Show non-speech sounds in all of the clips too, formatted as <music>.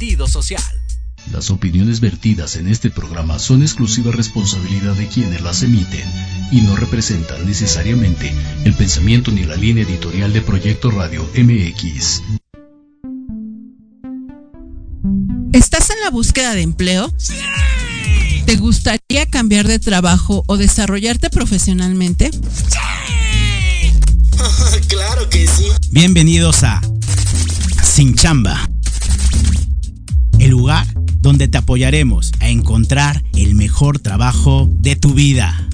Sentido social. Las opiniones vertidas en este programa son exclusiva responsabilidad de quienes las emiten y no representan necesariamente el pensamiento ni la línea editorial de Proyecto Radio MX. ¿Estás en la búsqueda de empleo? ¡Sí! ¿Te gustaría cambiar de trabajo o desarrollarte profesionalmente? ¡Sí! <laughs> claro que sí. Bienvenidos a Sin Chamba. Donde te apoyaremos a encontrar el mejor trabajo de tu vida.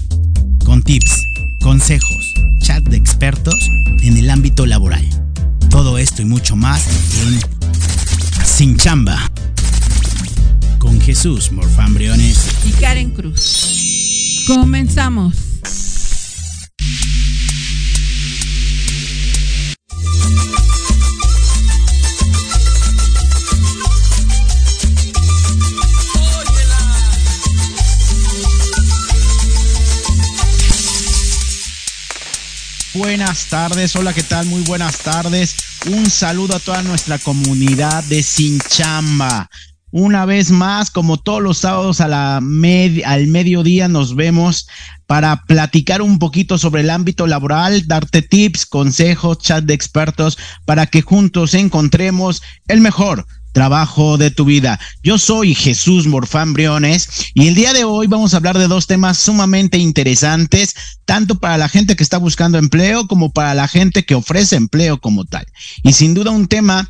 Con tips, consejos, chat de expertos en el ámbito laboral. Todo esto y mucho más en Sin Chamba. Con Jesús Morfán Briones y Karen Cruz. Comenzamos. Buenas tardes. Hola, ¿qué tal? Muy buenas tardes. Un saludo a toda nuestra comunidad de Sinchamba. Una vez más, como todos los sábados a la al mediodía, nos vemos para platicar un poquito sobre el ámbito laboral, darte tips, consejos, chat de expertos, para que juntos encontremos el mejor trabajo de tu vida. Yo soy Jesús Morfán Briones y el día de hoy vamos a hablar de dos temas sumamente interesantes, tanto para la gente que está buscando empleo como para la gente que ofrece empleo como tal. Y sin duda un tema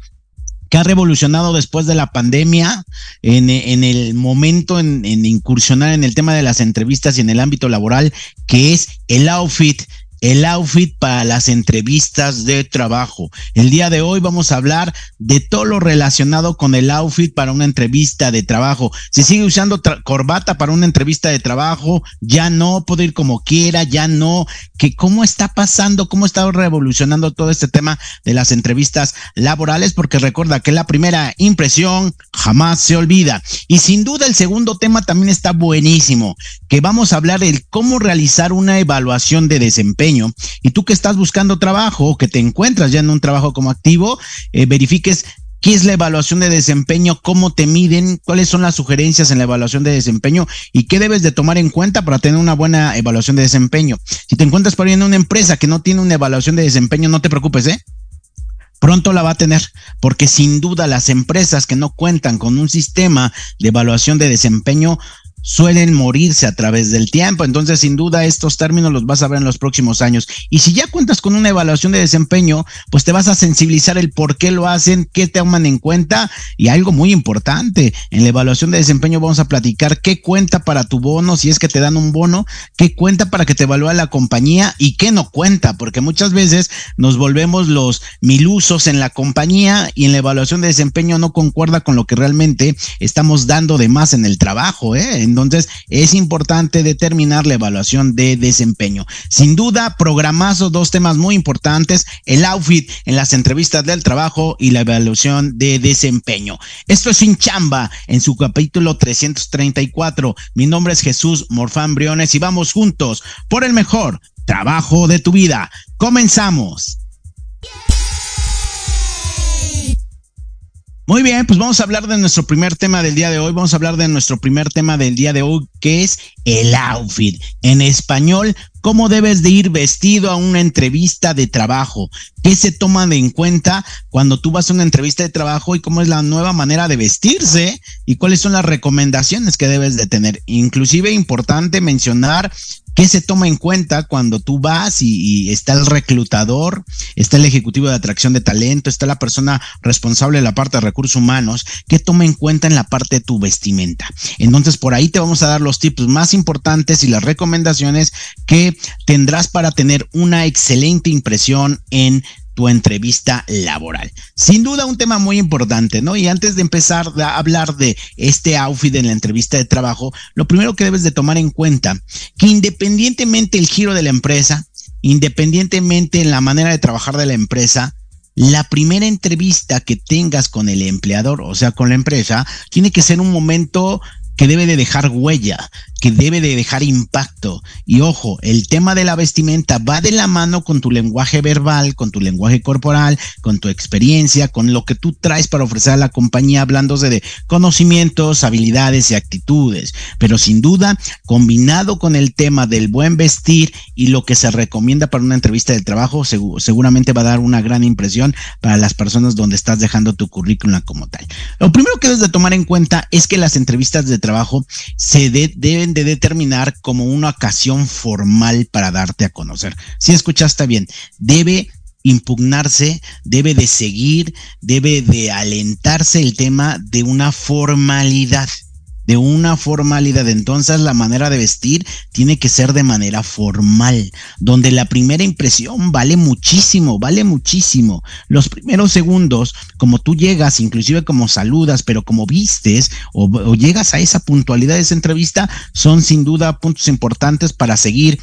que ha revolucionado después de la pandemia, en, el momento en, en, incursionar en el tema de las entrevistas y en el ámbito laboral, que es el outfit el outfit para las entrevistas de trabajo. El día de hoy vamos a hablar de todo lo relacionado con el outfit para una entrevista de trabajo. Si sigue usando corbata para una entrevista de trabajo, ya no, puede ir como quiera, ya no, que cómo está pasando, cómo está revolucionando todo este tema de las entrevistas laborales, porque recuerda que la primera impresión jamás se olvida. Y sin duda el segundo tema también está buenísimo, que vamos a hablar de cómo realizar una evaluación de desempeño y tú que estás buscando trabajo o que te encuentras ya en un trabajo como activo, eh, verifiques qué es la evaluación de desempeño, cómo te miden, cuáles son las sugerencias en la evaluación de desempeño y qué debes de tomar en cuenta para tener una buena evaluación de desempeño. Si te encuentras por ahí en una empresa que no tiene una evaluación de desempeño, no te preocupes, ¿eh? Pronto la va a tener, porque sin duda las empresas que no cuentan con un sistema de evaluación de desempeño suelen morirse a través del tiempo. Entonces, sin duda, estos términos los vas a ver en los próximos años. Y si ya cuentas con una evaluación de desempeño, pues te vas a sensibilizar el por qué lo hacen, qué te toman en cuenta y algo muy importante. En la evaluación de desempeño vamos a platicar qué cuenta para tu bono, si es que te dan un bono, qué cuenta para que te evalúe la compañía y qué no cuenta, porque muchas veces nos volvemos los milusos en la compañía y en la evaluación de desempeño no concuerda con lo que realmente estamos dando de más en el trabajo, ¿eh? Entonces, es importante determinar la evaluación de desempeño. Sin duda, programazo dos temas muy importantes, el outfit en las entrevistas del trabajo y la evaluación de desempeño. Esto es Sin Chamba en su capítulo 334. Mi nombre es Jesús Morfán Briones y vamos juntos por el mejor trabajo de tu vida. Comenzamos. Muy bien, pues vamos a hablar de nuestro primer tema del día de hoy. Vamos a hablar de nuestro primer tema del día de hoy, que es el outfit. En español, cómo debes de ir vestido a una entrevista de trabajo. ¿Qué se toma en cuenta cuando tú vas a una entrevista de trabajo y cómo es la nueva manera de vestirse y cuáles son las recomendaciones que debes de tener? Inclusive importante mencionar ¿Qué se toma en cuenta cuando tú vas y, está el reclutador, está el ejecutivo de atracción de talento, está la persona responsable de la parte de recursos humanos? ¿Qué toma en cuenta en la parte de tu vestimenta? Entonces, por ahí te vamos a dar los tips más importantes y las recomendaciones que tendrás para tener una excelente impresión en tu entrevista laboral. Sin duda un tema muy importante, ¿no? Y antes de empezar a hablar de este outfit en la entrevista de trabajo, lo primero que debes de tomar en cuenta, que independientemente el giro de la empresa, independientemente en la manera de trabajar de la empresa, la primera entrevista que tengas con el empleador, o sea, con la empresa, tiene que ser un momento que debe de dejar huella. Que debe de dejar impacto. Y ojo, el tema de la vestimenta va de la mano con tu lenguaje verbal, con tu lenguaje corporal, con tu experiencia, con lo que tú traes para ofrecer a la compañía, hablándose de conocimientos, habilidades y actitudes. Pero sin duda, combinado con el tema del buen vestir y lo que se recomienda para una entrevista de trabajo, seguramente va a dar una gran impresión para las personas donde estás dejando tu currículum como tal. Lo primero que debes de tomar en cuenta es que las entrevistas de trabajo se deben de determinar como una ocasión formal para darte a conocer. Si escuchaste bien, debe impugnarse, debe de seguir, debe de alentarse el tema de una formalidad de una formalidad. Entonces la manera de vestir tiene que ser de manera formal, donde la primera impresión vale muchísimo, vale muchísimo. Los primeros segundos, como tú llegas, inclusive como saludas, pero como vistes o, llegas a esa puntualidad de esa entrevista, son sin duda puntos importantes para seguir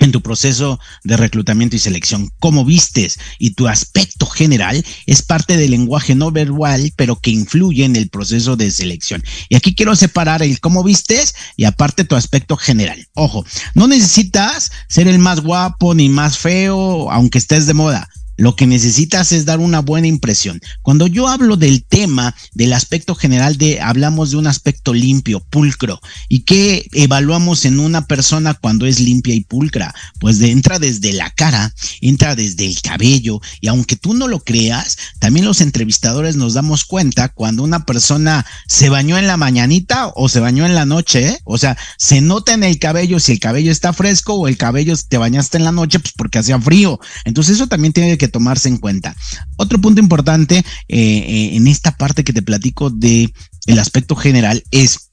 en tu proceso de reclutamiento y selección. Cómo vistes y tu aspecto general es parte del lenguaje no verbal, pero que influye en el proceso de selección. Y aquí quiero separar el cómo vistes y aparte tu aspecto general. Ojo, no necesitas ser el más guapo ni más feo, aunque estés de moda. Lo que necesitas es dar una buena impresión. Cuando yo hablo del tema, del aspecto general de, hablamos de un aspecto limpio, pulcro. ¿Y qué evaluamos en una persona cuando es limpia y pulcra? Pues entra desde la cara, entra desde el cabello. Y aunque tú no lo creas, también los entrevistadores nos damos cuenta cuando una persona se bañó en la mañanita o se bañó en la noche. ¿eh? O sea, se nota en el cabello si el cabello está fresco o el cabello te bañaste en la noche, pues porque hacía frío. Entonces eso también tiene que tomarse en cuenta. Otro punto importante eh, eh, en esta parte que te platico de el aspecto general es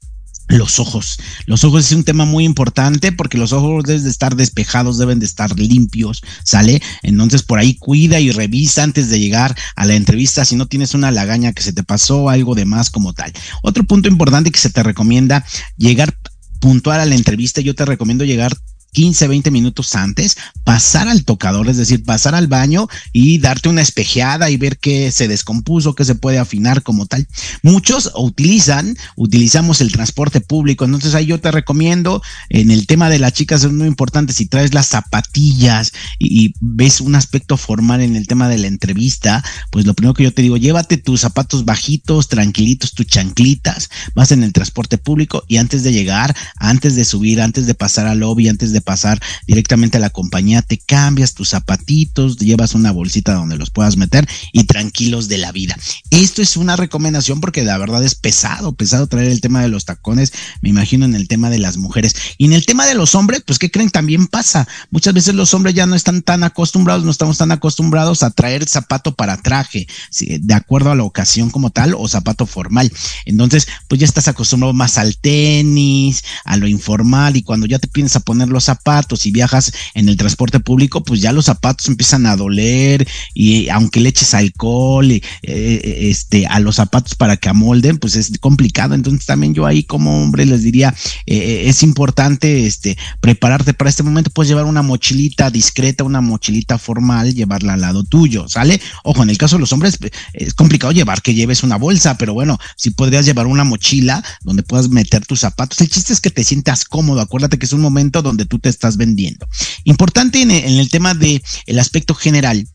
los ojos. Los ojos es un tema muy importante porque los ojos deben de estar despejados, deben de estar limpios, ¿sale? Entonces por ahí cuida y revisa antes de llegar a la entrevista si no tienes una lagaña que se te pasó, algo de más como tal. Otro punto importante que se te recomienda llegar puntual a la entrevista, yo te recomiendo llegar 15, 20 minutos antes, pasar al tocador, es decir, pasar al baño y darte una espejeada y ver qué se descompuso, qué se puede afinar como tal. Muchos utilizan, utilizamos el transporte público, entonces ahí yo te recomiendo, en el tema de las chicas es muy importante, si traes las zapatillas y, ves un aspecto formal en el tema de la entrevista, pues lo primero que yo te digo, llévate tus zapatos bajitos, tranquilitos, tus chanclitas, vas en el transporte público y antes de llegar, antes de subir, antes de pasar al lobby, antes de pasar directamente a la compañía, te cambias tus zapatitos, llevas una bolsita donde los puedas meter y tranquilos de la vida. Esto es una recomendación porque la verdad es pesado, pesado traer el tema de los tacones, me imagino en el tema de las mujeres. Y en el tema de los hombres, pues ¿qué creen? También pasa. Muchas veces los hombres ya no están tan acostumbrados, no estamos tan acostumbrados a traer zapato para traje, de acuerdo a la ocasión como tal o zapato formal. Entonces, pues ya estás acostumbrado más al tenis, a lo informal y cuando ya te piensas a poner los zapatos y viajas en el transporte público, pues ya los zapatos empiezan a doler y aunque le eches alcohol y, eh, este, a los zapatos para que amolden, pues es complicado. Entonces también yo ahí como hombre les diría, eh, eh, es importante este, prepararte para este momento, puedes llevar una mochilita discreta, una mochilita formal, llevarla al lado tuyo, ¿sale? Ojo, en el caso de los hombres es complicado llevar que lleves una bolsa, pero bueno, si podrías llevar una mochila donde puedas meter tus zapatos. El chiste es que te sientas cómodo, acuérdate que es un momento donde tú te estás vendiendo. Importante en el, tema de el aspecto general,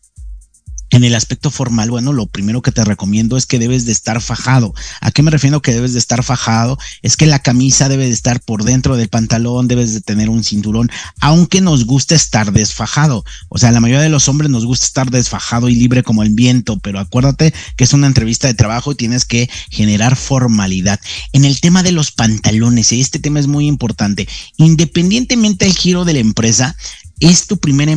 en el aspecto formal, bueno, lo primero que te recomiendo es que debes de estar fajado. ¿A qué me refiero que debes de estar fajado? Es que la camisa debe de estar por dentro del pantalón, debes de tener un cinturón, aunque nos guste estar desfajado. O sea, la mayoría de los hombres nos gusta estar desfajado y libre como el viento, pero acuérdate que es una entrevista de trabajo y tienes que generar formalidad. En el tema de los pantalones, este tema es muy importante. Independientemente del giro de la empresa, es tu primera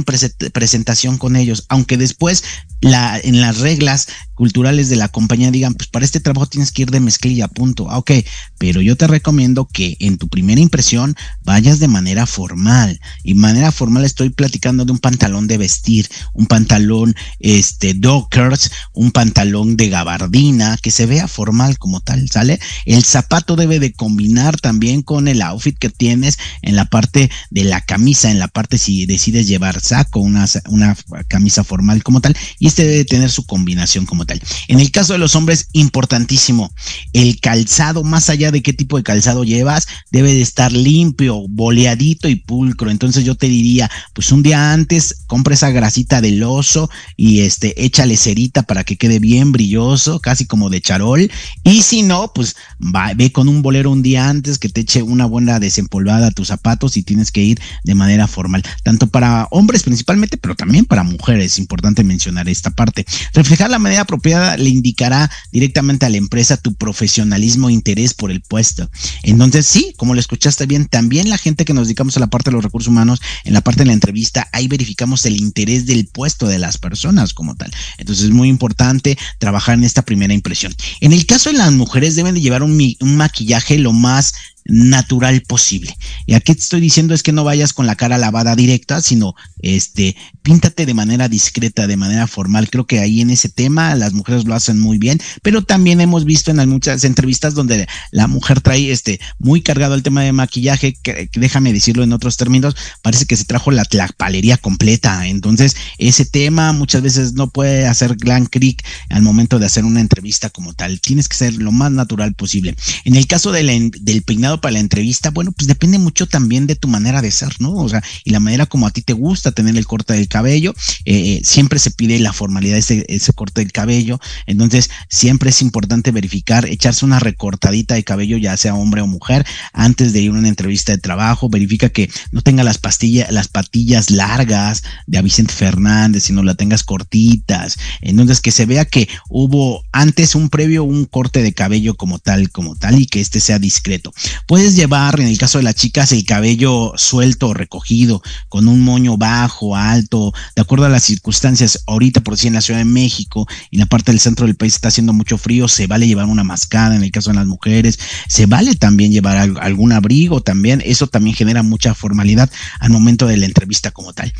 presentación con ellos, aunque después la, en las reglas culturales de la compañía digan, pues para este trabajo tienes que ir de mezclilla, punto. Ah, ok, pero yo te recomiendo que en tu primera impresión vayas de manera formal. Y manera formal estoy platicando de un pantalón de vestir, un pantalón este dockers, un pantalón de gabardina, que se vea formal como tal, ¿sale? El zapato debe de combinar también con el outfit que tienes en la parte de la camisa, en la parte si decides llevar saco, una, una camisa formal como tal, y este debe tener su combinación como En el caso de los hombres, importantísimo, el calzado, más allá de qué tipo de calzado llevas, debe de estar limpio, boleadito y pulcro. Entonces yo te diría, pues un día antes, compra esa grasita del oso y este, échale cerita para que quede bien brilloso, casi como de charol. Y si no, pues ve con un bolero un día antes que te eche una buena desempolvada a tus zapatos y tienes que ir de manera formal, tanto para hombres principalmente, pero también para mujeres. Es importante mencionar esta parte. Reflejar la manera apropiada le indicará directamente a la empresa tu profesionalismo e interés por el puesto. Entonces, sí, como lo escuchaste bien, también la gente que nos dedicamos a la parte de los recursos humanos, en la parte de la entrevista, ahí verificamos el interés del puesto de las personas como tal. Entonces, es muy importante trabajar en esta primera impresión. En el caso de las mujeres, deben de llevar un, un maquillaje lo más natural posible. Y aquí te estoy diciendo es que no vayas con la cara lavada directa, sino este, píntate de manera discreta, de manera formal. Creo que ahí en ese tema las mujeres lo hacen muy bien, pero también hemos visto en muchas entrevistas donde la mujer trae este muy cargado el tema de maquillaje, déjame decirlo en otros términos, parece que se trajo la palería completa. Entonces, ese tema muchas veces no puede hacer gran clic al momento de hacer una entrevista como tal. Tienes que ser lo más natural posible. En el caso del peinado para la entrevista, bueno, pues depende mucho también de tu manera de ser, ¿no? O sea, y la manera como a ti te gusta tener el corte del cabello. Eh, siempre se pide la formalidad de ese, ese corte del cabello. Entonces, siempre es importante verificar, echarse una recortadita de cabello, ya sea hombre o mujer, antes de ir a una entrevista de trabajo. Verifica que no tenga las pastillas, las patillas largas de a Vicente Fernández, sino la tengas cortitas. Entonces, que se vea que hubo antes un previo, un corte de cabello como tal, como tal, y que este sea discreto. Puedes llevar, en el caso de las chicas, el cabello suelto o recogido, con un moño bajo, alto, de acuerdo a las circunstancias. Ahorita, por si en la Ciudad de México y en la parte del centro del país está haciendo mucho frío, se vale llevar una mascada en el caso de las mujeres. Se vale también llevar algún abrigo también. Eso también genera mucha formalidad al momento de la entrevista como tal.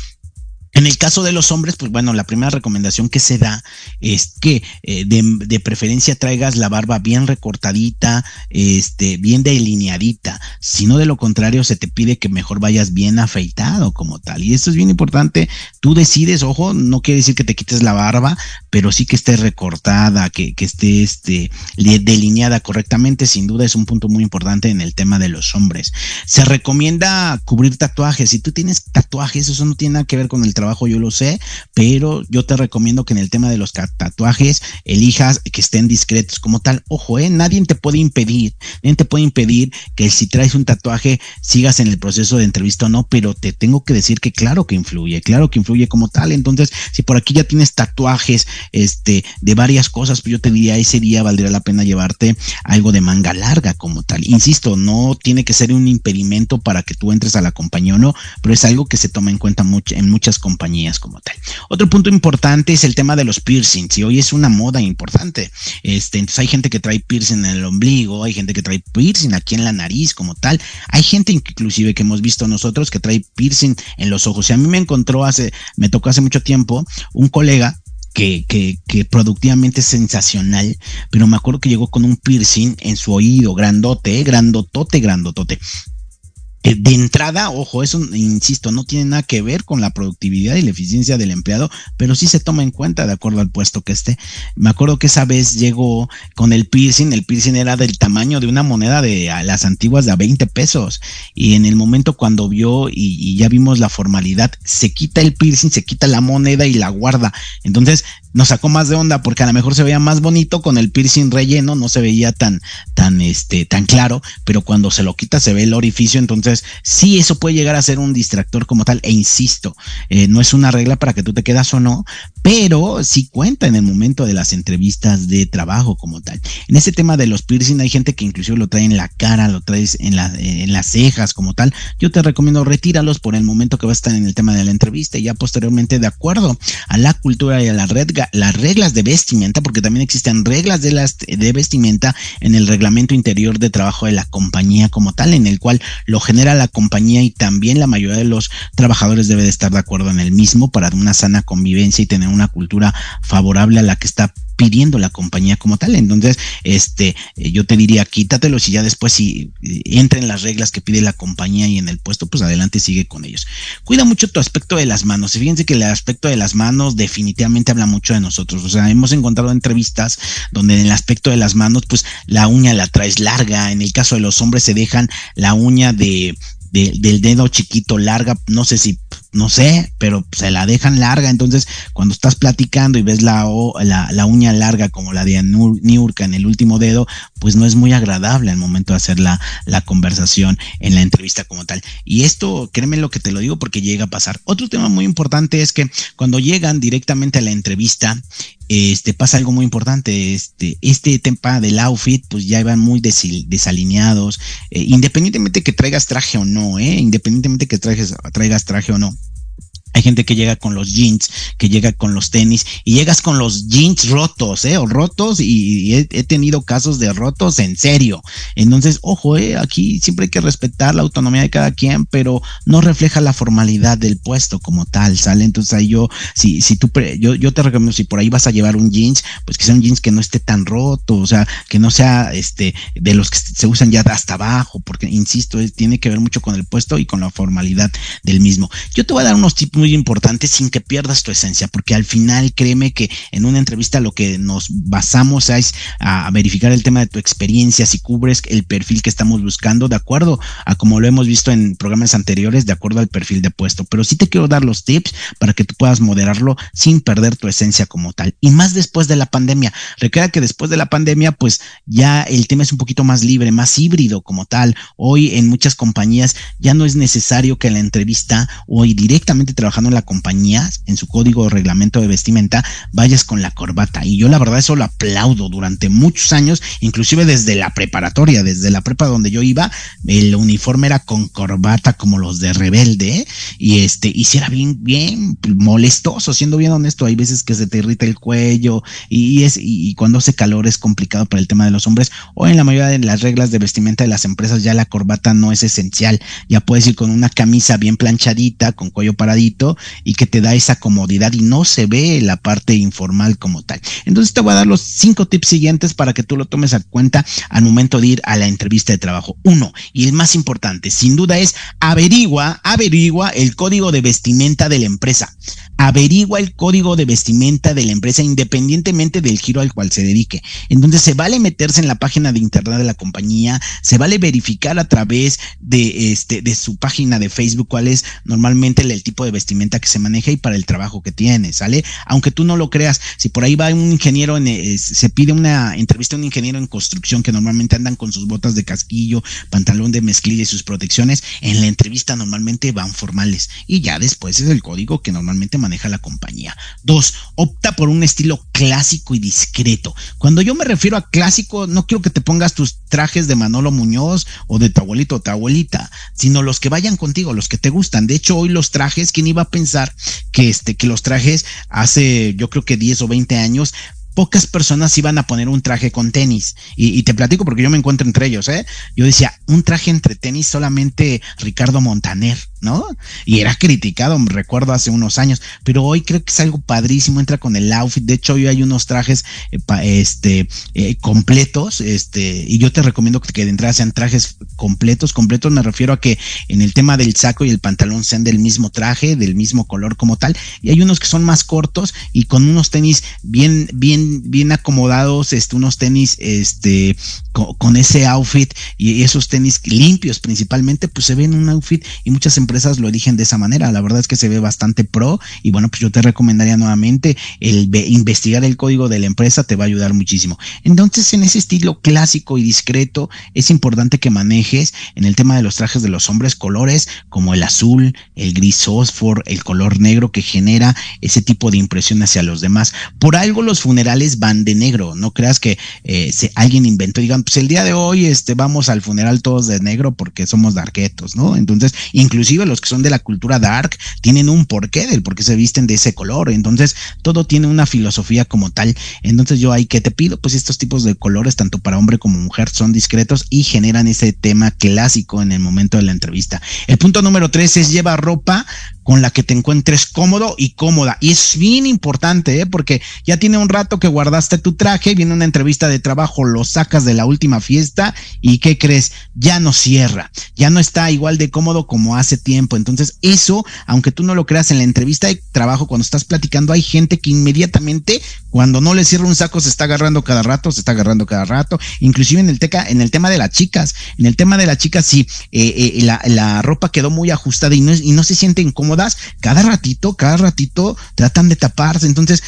En el caso de los hombres, pues bueno, la primera recomendación que se da es que eh, de, preferencia traigas la barba bien recortadita, este, bien delineadita. Si no, de lo contrario, se te pide que mejor vayas bien afeitado como tal. Y esto es bien importante. Tú decides, ojo, no quiere decir que te quites la barba, pero sí que esté recortada, que, que esté este, delineada correctamente. Sin duda es un punto muy importante en el tema de los hombres. Se recomienda cubrir tatuajes. Si tú tienes tatuajes, eso no tiene nada que ver con el trabajo yo lo sé, pero yo te recomiendo que en el tema de los tatuajes elijas que estén discretos como tal. Ojo, eh, nadie te puede impedir, nadie te puede impedir que si traes un tatuaje sigas en el proceso de entrevista o no, pero te tengo que decir que claro que influye, claro que influye como tal. Entonces, si por aquí ya tienes tatuajes este, de varias cosas, pues yo te diría ese día valdría la pena llevarte algo de manga larga como tal. Insisto, no tiene que ser un impedimento para que tú entres a la compañía o no, pero es algo que se toma en cuenta mucho, en muchas compañías compañías como tal. Otro punto importante es el tema de los piercings, y hoy es una moda importante. Este, entonces hay gente que trae piercing en el ombligo, hay gente que trae piercing aquí en la nariz como tal. Hay gente inclusive que hemos visto nosotros que trae piercing en los ojos. Y a mí me encontró hace, me tocó hace mucho tiempo un colega que, que, productivamente es sensacional, pero me acuerdo que llegó con un piercing en su oído, grandote, grandotote, grandotote. Eh, de entrada, ojo, eso, insisto, no tiene nada que ver con la productividad y la eficiencia del empleado, pero sí se toma en cuenta de acuerdo al puesto que esté. Me acuerdo que esa vez llegó con el piercing, el piercing era del tamaño de una moneda de las antiguas de a 20 pesos, y en el momento cuando vio y, y ya vimos la formalidad, se quita el piercing, se quita la moneda y la guarda. Entonces, nos sacó más de onda porque a lo mejor se veía más bonito con el piercing relleno, no se veía tan, tan, este, tan claro, pero cuando se lo quita se ve el orificio, entonces sí, eso puede llegar a ser un distractor como tal, e insisto, eh, no es una regla para que tú te quedas o no, pero sí cuenta en el momento de las entrevistas de trabajo como tal. En ese tema de los piercing hay gente que inclusive lo trae en la cara, lo traes en, la, en las cejas como tal, yo te recomiendo retíralos por el momento que va a estar en el tema de la entrevista y ya posteriormente de acuerdo a la cultura y a la red las reglas de vestimenta, porque también existen reglas de, las, de vestimenta en el reglamento interior de trabajo de la compañía como tal, en el cual lo genera la compañía y también la mayoría de los trabajadores debe de estar de acuerdo en el mismo para una sana convivencia y tener una cultura favorable a la que está pidiendo la compañía como tal. Entonces, este, eh, yo te diría, quítatelos y ya después si eh, entra en las reglas que pide la compañía y en el puesto, pues adelante sigue con ellos. Cuida mucho tu aspecto de las manos. Y fíjense que el aspecto de las manos definitivamente habla mucho de nosotros. O sea, hemos encontrado entrevistas donde en el aspecto de las manos, pues la uña la traes larga. En el caso de los hombres se dejan la uña de, del dedo chiquito larga, no sé si no sé, pero se la dejan larga. Entonces, cuando estás platicando y ves la, la, uña larga como la de Niurka en el último dedo, pues no es muy agradable al momento de hacer la, la conversación en la entrevista como tal. Y esto, créeme lo que te lo digo porque llega a pasar. Otro tema muy importante es que cuando llegan directamente a la entrevista, este pasa algo muy importante. Este, este tema del outfit, pues ya iban muy desalineados, eh, independientemente que traigas traje o no, eh, independientemente que traigas, traigas traje o no. Hay gente que llega con los jeans, que llega con los tenis y llegas con los jeans rotos, ¿eh? O rotos y he, tenido casos de rotos en serio. Entonces, ojo, ¿eh? Aquí siempre hay que respetar la autonomía de cada quien, pero no refleja la formalidad del puesto como tal, ¿sale? Entonces ahí yo, si, si tú, yo, yo te recomiendo, si por ahí vas a llevar un jeans, pues que sea un jeans que no esté tan roto, o sea, que no sea, este, de los que se usan ya hasta abajo, porque, insisto, tiene que ver mucho con el puesto y con la formalidad del mismo. Yo te voy a dar unos tipos muy importante sin que pierdas tu esencia, porque al final créeme que en una entrevista lo que nos basamos es a, verificar el tema de tu experiencia, si cubres el perfil que estamos buscando, de acuerdo a como lo hemos visto en programas anteriores, de acuerdo al perfil de puesto. Pero sí te quiero dar los tips para que tú puedas moderarlo sin perder tu esencia como tal. Y más después de la pandemia. Recuerda que después de la pandemia, pues ya el tema es un poquito más libre, más híbrido como tal. Hoy en muchas compañías ya no es necesario que la entrevista hoy directamente trabajando en la compañía, en su código de reglamento de vestimenta, vayas con la corbata. Y yo la verdad eso lo aplaudo durante muchos años, inclusive desde la preparatoria, desde la prepa donde yo iba, el uniforme era con corbata como los de rebelde, y este, y si era bien, bien molestoso, siendo bien honesto, hay veces que se te irrita el cuello, y es, y cuando hace calor es complicado para el tema de los hombres, o en la mayoría de las reglas de vestimenta de las empresas ya la corbata no es esencial, ya puedes ir con una camisa bien planchadita, con cuello paradito, y que te da esa comodidad y no se ve la parte informal como tal. Entonces te voy a dar los cinco tips siguientes para que tú lo tomes a cuenta al momento de ir a la entrevista de trabajo. Uno, y el más importante, sin duda es averigua, averigua el código de vestimenta de la empresa averigua el código de vestimenta de la empresa independientemente del giro al cual se dedique. Entonces se vale meterse en la página de internet de la compañía, se vale verificar a través de este de su página de Facebook cuál es normalmente el, tipo de vestimenta que se maneja y para el trabajo que tiene, ¿sale? Aunque tú no lo creas, si por ahí va un ingeniero en, eh, se pide una entrevista a un ingeniero en construcción que normalmente andan con sus botas de casquillo, pantalón de mezclilla y sus protecciones, en la entrevista normalmente van formales y ya después es el código que normalmente maneja la compañía. Dos, opta por un estilo clásico y discreto. Cuando yo me refiero a clásico, no quiero que te pongas tus trajes de Manolo Muñoz o de tu abuelito o tu abuelita, sino los que vayan contigo, los que te gustan. De hecho, hoy los trajes, ¿quién iba a pensar que este, que los trajes hace, yo creo que 10 o 20 años, pocas personas iban a poner un traje con tenis. Y, te platico porque yo me encuentro entre ellos, ¿eh? Yo decía, un traje entre tenis solamente Ricardo Montaner, Y era criticado, me recuerdo hace unos años, pero hoy creo que es algo padrísimo, entra con el outfit. De hecho, hoy hay unos trajes eh, este, eh, completos, este, y yo te recomiendo que, de entrada sean trajes completos. Completos me refiero a que en el tema del saco y el pantalón sean del mismo traje, del mismo color como tal. Y hay unos que son más cortos y con unos tenis bien, bien bien, acomodados, este, unos tenis, este, con, ese outfit y esos tenis limpios principalmente, pues se ven un outfit y muchas empresas lo eligen de esa manera. La verdad es que se ve bastante pro y bueno, pues yo te recomendaría nuevamente el investigar el código de la empresa te va a ayudar muchísimo. Entonces, en ese estilo clásico y discreto, es importante que manejes en el tema de los trajes de los hombres colores como el azul, el gris fosfor, el color negro que genera ese tipo de impresión hacia los demás. Por algo los funerales van de negro. No creas que eh, alguien inventó, digan, pues el día de hoy este, vamos al funeral todos de negro porque somos darketos, ¿no? Entonces, inclusive los que son de la cultura dark tienen un porqué del por qué se visten de ese color. Entonces, todo tiene una filosofía como tal. Entonces, yo ahí que te pido, pues estos tipos de colores, tanto para hombre como mujer, son discretos y generan ese tema clásico en el momento de la entrevista. El punto número tres es lleva ropa con la que te encuentres cómodo y cómoda. Y es bien importante, ¿eh? porque ya tiene un rato que guardaste tu traje, viene una entrevista de trabajo, lo sacas de la última fiesta y ¿qué crees? Ya no cierra, ya no está igual de cómodo como hace tiempo. Entonces, eso, aunque tú no lo creas en la entrevista de trabajo, cuando estás platicando, hay gente que inmediatamente, cuando no le cierra un saco, se está agarrando cada rato, se está agarrando cada rato, inclusive en el, teca, en el tema de las chicas, en el tema de las chicas, sí, eh, eh, la, ropa quedó muy ajustada y no, y no se siente cada ratito, cada ratito tratan de taparse. Entonces,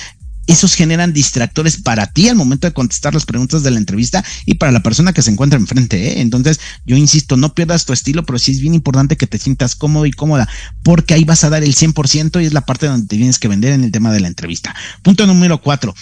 esos generan distractores para ti al momento de contestar las preguntas de la entrevista y para la persona que se encuentra enfrente. ¿eh? Entonces, yo insisto, no pierdas tu estilo, pero sí es bien importante que te sientas cómodo y cómoda, porque ahí vas a dar el 100% y es la parte donde te tienes que vender en el tema de la entrevista. Punto número cuatro,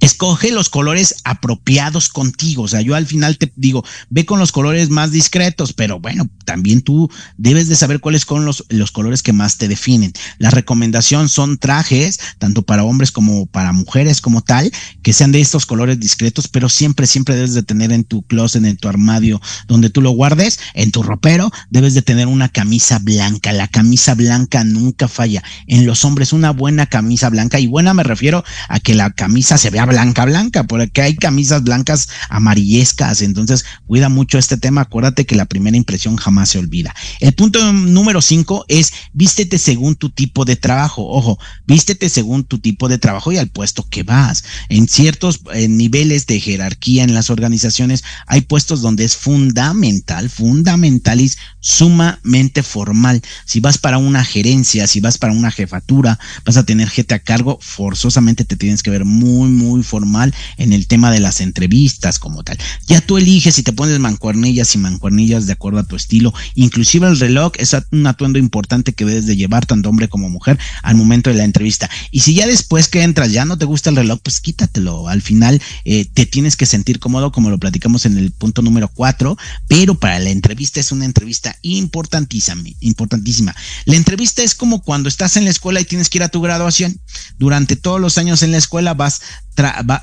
escoge los colores apropiados contigo. O sea, yo al final te digo, ve con los colores más discretos, pero bueno, también tú debes de saber cuáles son los, los colores que más te definen. La recomendación son trajes, tanto para hombres como para mujeres como tal, que sean de estos colores discretos, pero siempre, siempre debes de tener en tu closet, en tu armario, donde tú lo guardes, en tu ropero, debes de tener una camisa blanca. La camisa blanca nunca falla. En los hombres, una buena camisa blanca, y buena me refiero a que la camisa se vea blanca, blanca, porque hay camisas blancas amarillescas, entonces cuida mucho este tema, acuérdate que la primera impresión jamás se olvida. El punto número cinco es vístete según tu tipo de trabajo, ojo, vístete según tu tipo de trabajo y al puesto que vas. En ciertos niveles de jerarquía en las organizaciones hay puestos donde es fundamental, fundamental sumamente formal. Si vas para una gerencia, si vas para una jefatura, vas a tener gente a cargo, forzosamente te tienes que ver muy, muy formal en el tema de las entrevistas como tal. Ya tú eliges si te pones mancuernillas y mancuernillas de acuerdo a tu estilo. Inclusive el reloj es un atuendo importante que debes de llevar tanto hombre como mujer al momento de la entrevista. Y si ya después que entras ya no te gusta el reloj, pues quítatelo. Al final eh, te tienes que sentir cómodo como lo platicamos en el punto número cuatro, pero para la entrevista es una entrevista importantísima, importantísima. La entrevista es como cuando estás en la escuela y tienes que ir a tu graduación. Durante todos los años en la escuela vas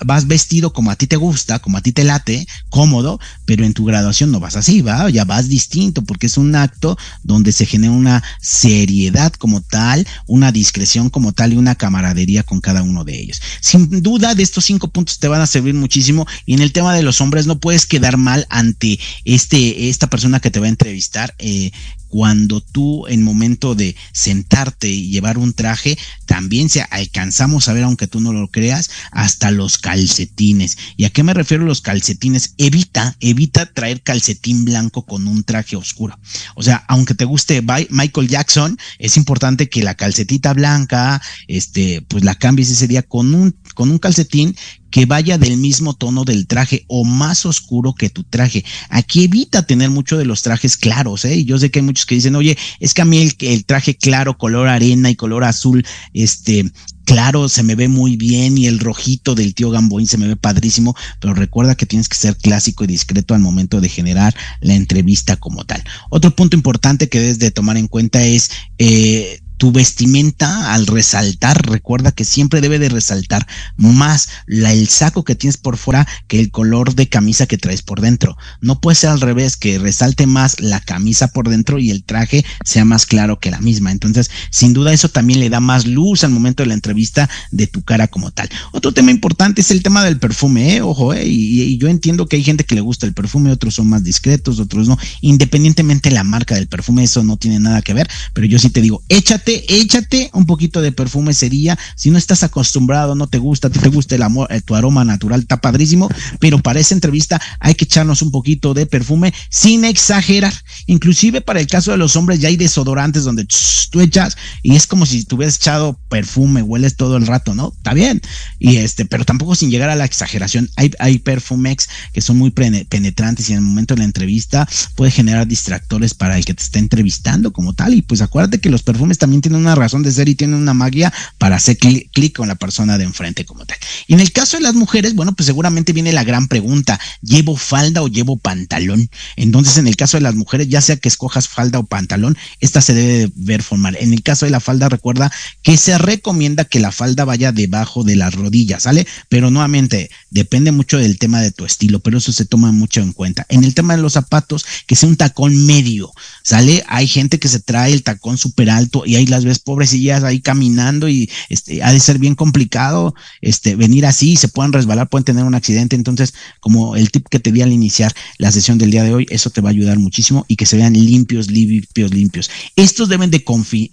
vas vestido como a ti te gusta, como a ti te late, cómodo, pero en tu graduación no vas así, va, ya vas distinto, porque es un acto donde se genera una seriedad como tal, una discreción como tal y una camaradería con cada uno de ellos. Sin duda, de estos cinco puntos te van a servir muchísimo. Y en el tema de los hombres, no puedes quedar mal ante este, esta persona que te va a entrevistar. Eh, cuando tú en momento de sentarte y llevar un traje, también se alcanzamos a ver, aunque tú no lo creas, hasta los calcetines. ¿Y a qué me refiero los calcetines? Evita, evita traer calcetín blanco con un traje oscuro. O sea, aunque te guste Michael Jackson, es importante que la calcetita blanca, este, pues la cambies ese día con un, con un calcetín que vaya del mismo tono del traje o más oscuro que tu traje. Aquí evita tener mucho de los trajes claros, ¿eh? Y yo sé que hay muchos que dicen, oye, es que a mí el, traje claro, color arena y color azul, este, claro, se me ve muy bien y el rojito del tío Gamboín se me ve padrísimo, pero recuerda que tienes que ser clásico y discreto al momento de generar la entrevista como tal. Otro punto importante que debes de tomar en cuenta es eh, tu vestimenta al resaltar, recuerda que siempre debe de resaltar más el saco que tienes por fuera que el color de camisa que traes por dentro. No puede ser al revés, que resalte más la camisa por dentro y el traje sea más claro que la misma. Entonces, sin duda eso también le da más luz al momento de la entrevista de tu cara como tal. Otro tema importante es el tema del perfume, ¿eh? ojo, ¿eh? Y, y yo entiendo que hay gente que le gusta el perfume, otros son más discretos, otros no. Independientemente de la marca del perfume, eso no tiene nada que ver, pero yo sí te digo, échate échate, un poquito de perfume sería, si no estás acostumbrado, no te gusta, te gusta el amor, eh, tu aroma natural, está padrísimo, pero para esa entrevista hay que echarnos un poquito de perfume sin exagerar. Inclusive para el caso de los hombres ya hay desodorantes donde tú echas y es como si tuvieras echado perfume, hueles todo el rato, ¿no? Está bien. Y este, pero tampoco sin llegar a la exageración. Hay, hay perfumex que son muy penetrantes y en el momento de la entrevista puede generar distractores para el que te está entrevistando como tal. Y pues acuérdate que los perfumes también tiene una razón de ser y tiene una magia para hacer clic con la persona de enfrente como tal. Y en el caso de las mujeres, bueno, pues seguramente viene la gran pregunta, ¿llevo falda o llevo pantalón? Entonces, en el caso de las mujeres, ya sea que escojas falda o pantalón, esta se debe ver formal. En el caso de la falda, recuerda que se recomienda que la falda vaya debajo de las rodillas, ¿sale? Pero nuevamente, depende mucho del tema de tu estilo, pero eso se toma mucho en cuenta. En el tema de los zapatos, que sea un tacón medio, ¿sale? Hay gente que se trae el tacón súper alto y hay las ves pobrecillas ahí caminando y este, ha de ser bien complicado este, venir así, se pueden resbalar, pueden tener un accidente. Entonces, como el tip que te di al iniciar la sesión del día de hoy, eso te va a ayudar muchísimo y que se vean limpios, limpios, limpios. Estos deben de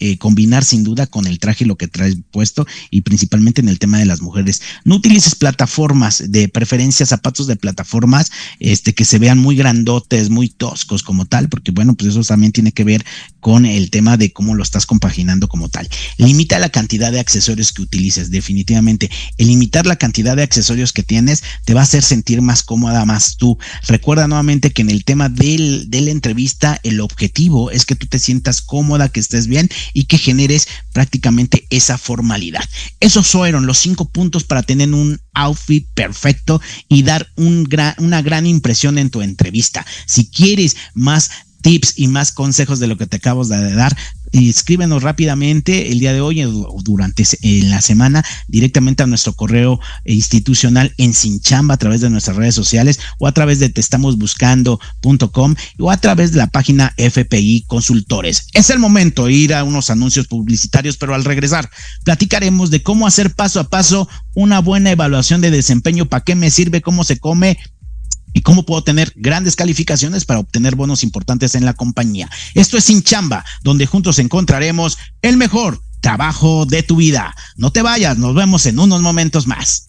eh, combinar sin duda con el traje y lo que traes puesto y principalmente en el tema de las mujeres. No utilices plataformas, de preferencia zapatos de plataformas, este, que se vean muy grandotes, muy toscos como tal, porque bueno, pues eso también tiene que ver con el tema de cómo lo estás compaginando como tal. Limita la cantidad de accesorios que utilices, definitivamente. El limitar la cantidad de accesorios que tienes te va a hacer sentir más cómoda, más tú. Recuerda nuevamente que en el tema del, de la entrevista, el objetivo es que tú te sientas cómoda, que estés bien y que generes prácticamente esa formalidad. Esos fueron los cinco puntos para tener un outfit perfecto y dar un una gran impresión en tu entrevista. Si quieres más tips y más consejos de lo que te acabo de dar, escríbenos rápidamente el día de hoy o durante en la semana directamente a nuestro correo institucional en Sinchamba a través de nuestras redes sociales o a través de teestamosbuscando.com o a través de la página FPI Consultores. Es el momento de ir a unos anuncios publicitarios, pero al regresar platicaremos de cómo hacer paso a paso una buena evaluación de desempeño, para qué me sirve, cómo se come cómo puedo tener grandes calificaciones para obtener bonos importantes en la compañía. Esto es Sin Chamba, donde juntos encontraremos el mejor trabajo de tu vida. No te vayas, nos vemos en unos momentos más.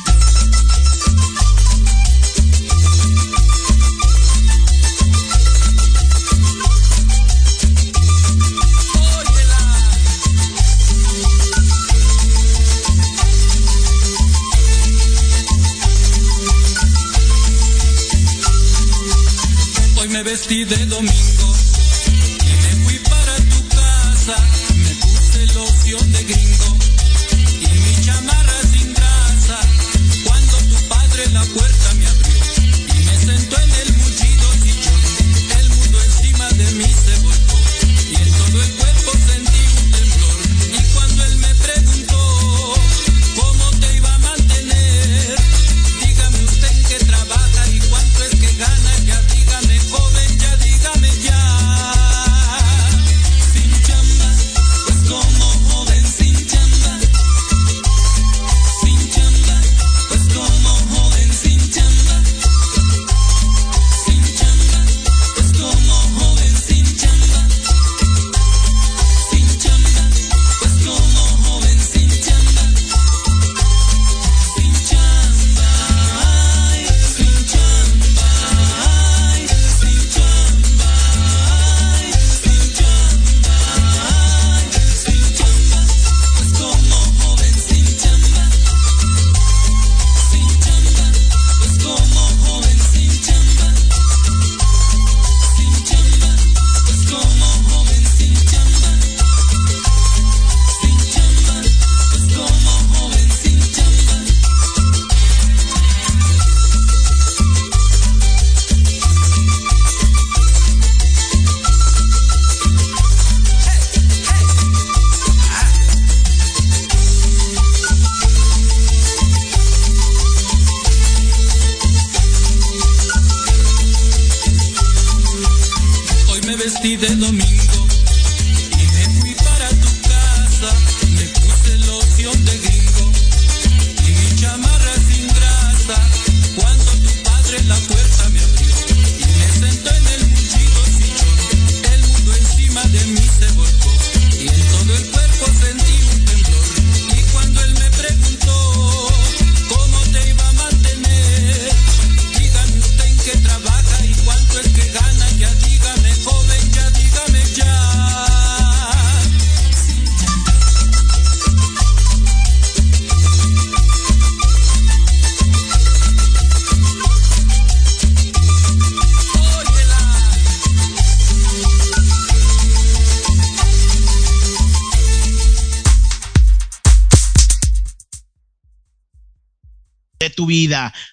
Me vestí de domingo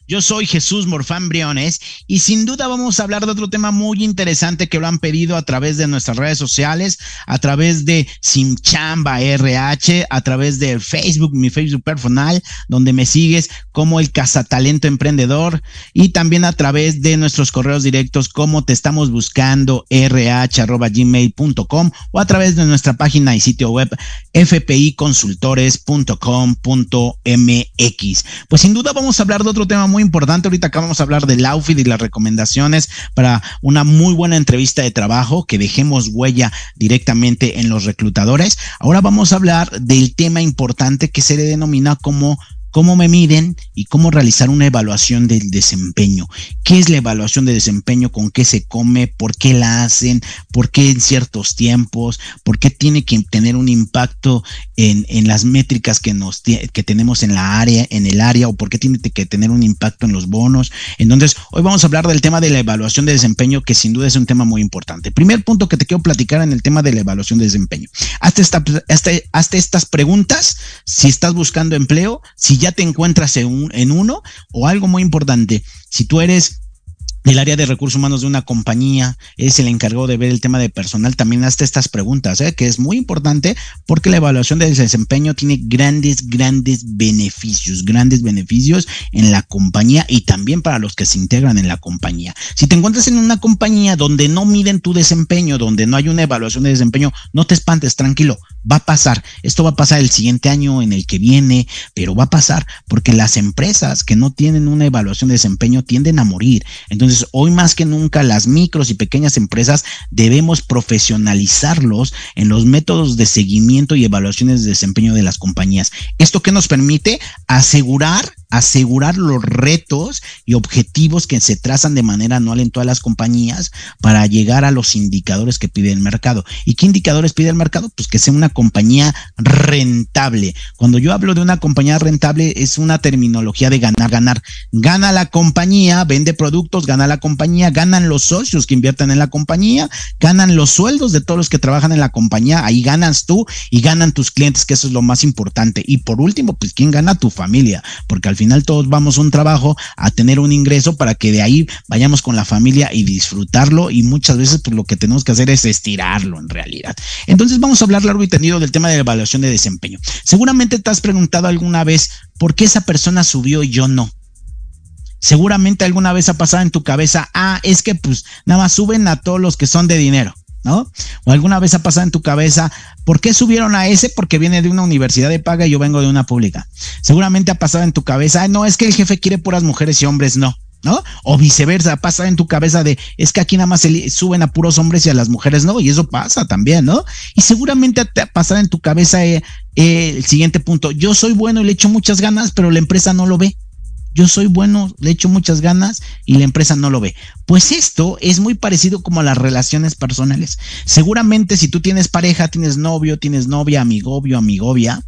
Yo soy Jesús Morfán Briones y sin duda vamos a hablar de otro tema muy interesante que lo han pedido a través de nuestras redes sociales, a través de Simchamba RH, a través de Facebook, mi Facebook personal, donde me sigues como el cazatalento emprendedor y también a través de nuestros correos directos como te estamos buscando rh@gmail.com o a través de nuestra página y sitio web fpiconsultores.com.mx. Pues sin duda vamos a hablar de otro tema muy importante. Ahorita acabamos de hablar del outfit y las recomendaciones para una muy buena entrevista de trabajo, que dejemos huella directamente en los reclutadores. Ahora vamos a hablar del tema importante que se le denomina como cómo me miden y cómo realizar una evaluación del desempeño. ¿Qué es la evaluación de desempeño? ¿Con qué se come? ¿Por qué la hacen? ¿Por qué en ciertos tiempos? ¿Por qué tiene que tener un impacto en, en las métricas que, nos, que tenemos en la área, en el área? ¿O por qué tiene que tener un impacto en los bonos? Entonces, hoy vamos a hablar del tema de la evaluación de desempeño, que sin duda es un tema muy importante. Primer punto que te quiero platicar en el tema de la evaluación de desempeño. Hazte, esta, hazte, hazte estas preguntas si estás buscando empleo, si ya te encuentras en, un, en uno o algo muy importante, si tú eres el área de recursos humanos de una compañía, es el encargado de ver el tema de personal, también hazte estas preguntas, ¿eh? que es muy importante porque la evaluación del desempeño tiene grandes, grandes beneficios, grandes beneficios en la compañía y también para los que se integran en la compañía. Si te encuentras en una compañía donde no miden tu desempeño, donde no hay una evaluación de desempeño, no te espantes, tranquilo, va a pasar. Esto va a pasar el siguiente año, en el que viene, pero va a pasar porque las empresas que no tienen una evaluación de desempeño tienden a morir. Entonces, hoy más que nunca las micros y pequeñas empresas debemos profesionalizarlos en los métodos de seguimiento y evaluaciones de desempeño de las compañías. ¿Esto que nos permite? Asegurar asegurar los retos y objetivos que se trazan de manera anual en todas las compañías para llegar a los indicadores que pide el mercado. ¿Y qué indicadores pide el mercado? Pues que sea una compañía rentable. Cuando yo hablo de una compañía rentable es una terminología de ganar, ganar. Gana la compañía, vende productos, gana la compañía, ganan los socios que invierten en la compañía, ganan los sueldos de todos los que trabajan en la compañía, ahí ganas tú y ganan tus clientes, que eso es lo más importante. Y por último, pues quién gana tu familia, porque al final todos vamos a un trabajo a tener un ingreso para que de ahí vayamos con la familia y disfrutarlo y muchas veces pues lo que tenemos que hacer es estirarlo en realidad. Entonces vamos a hablar largo y tendido del tema de la evaluación de desempeño. Seguramente te has preguntado alguna vez por qué esa persona subió y yo no. Seguramente alguna vez ha pasado en tu cabeza, ah, es que pues nada más suben a todos los que son de dinero. ¿No? O alguna vez ha pasado en tu cabeza, ¿por qué subieron a ese? Porque viene de una universidad de paga y yo vengo de una pública. Seguramente ha pasado en tu cabeza, no, es que el jefe quiere puras mujeres y hombres no. ¿no? O viceversa, pasa en tu cabeza de, es que aquí nada más se suben a puros hombres y a las mujeres no, y eso pasa también, ¿no? Y seguramente te ha pasado en tu cabeza eh, eh, el siguiente punto, yo soy bueno y le echo muchas ganas, pero la empresa no lo ve yo soy bueno, le echo muchas ganas y la empresa no lo ve. Pues esto es muy parecido como a las relaciones personales. Seguramente si tú tienes pareja, tienes novio, tienes novia, amigobio, amigovia,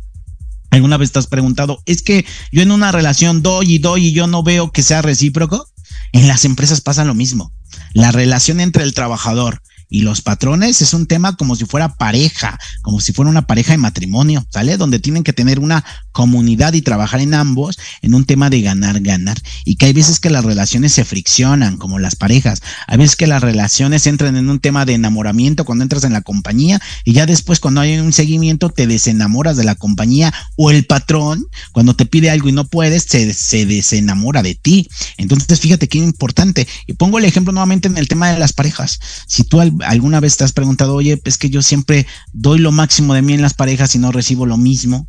¿alguna vez te has preguntado, es que yo en una relación doy y doy y yo no veo que sea recíproco? En las empresas pasa lo mismo. La relación entre el trabajador y los patrones es un tema como si fuera pareja, como si fuera una pareja de matrimonio, ¿sale? Donde tienen que tener una comunidad y trabajar en ambos en un tema de ganar, ganar. Y que hay veces que las relaciones se friccionan, como las parejas. Hay veces que las relaciones entran en un tema de enamoramiento cuando entras en la compañía y ya después cuando hay un seguimiento te desenamoras de la compañía o el patrón, cuando te pide algo y no puedes, se, se desenamora de ti. Entonces, fíjate qué importante. Y pongo el ejemplo nuevamente en el tema de las parejas. Si tú al alguna vez te has preguntado, oye, es que yo siempre doy lo máximo de mí en las parejas y no recibo lo mismo.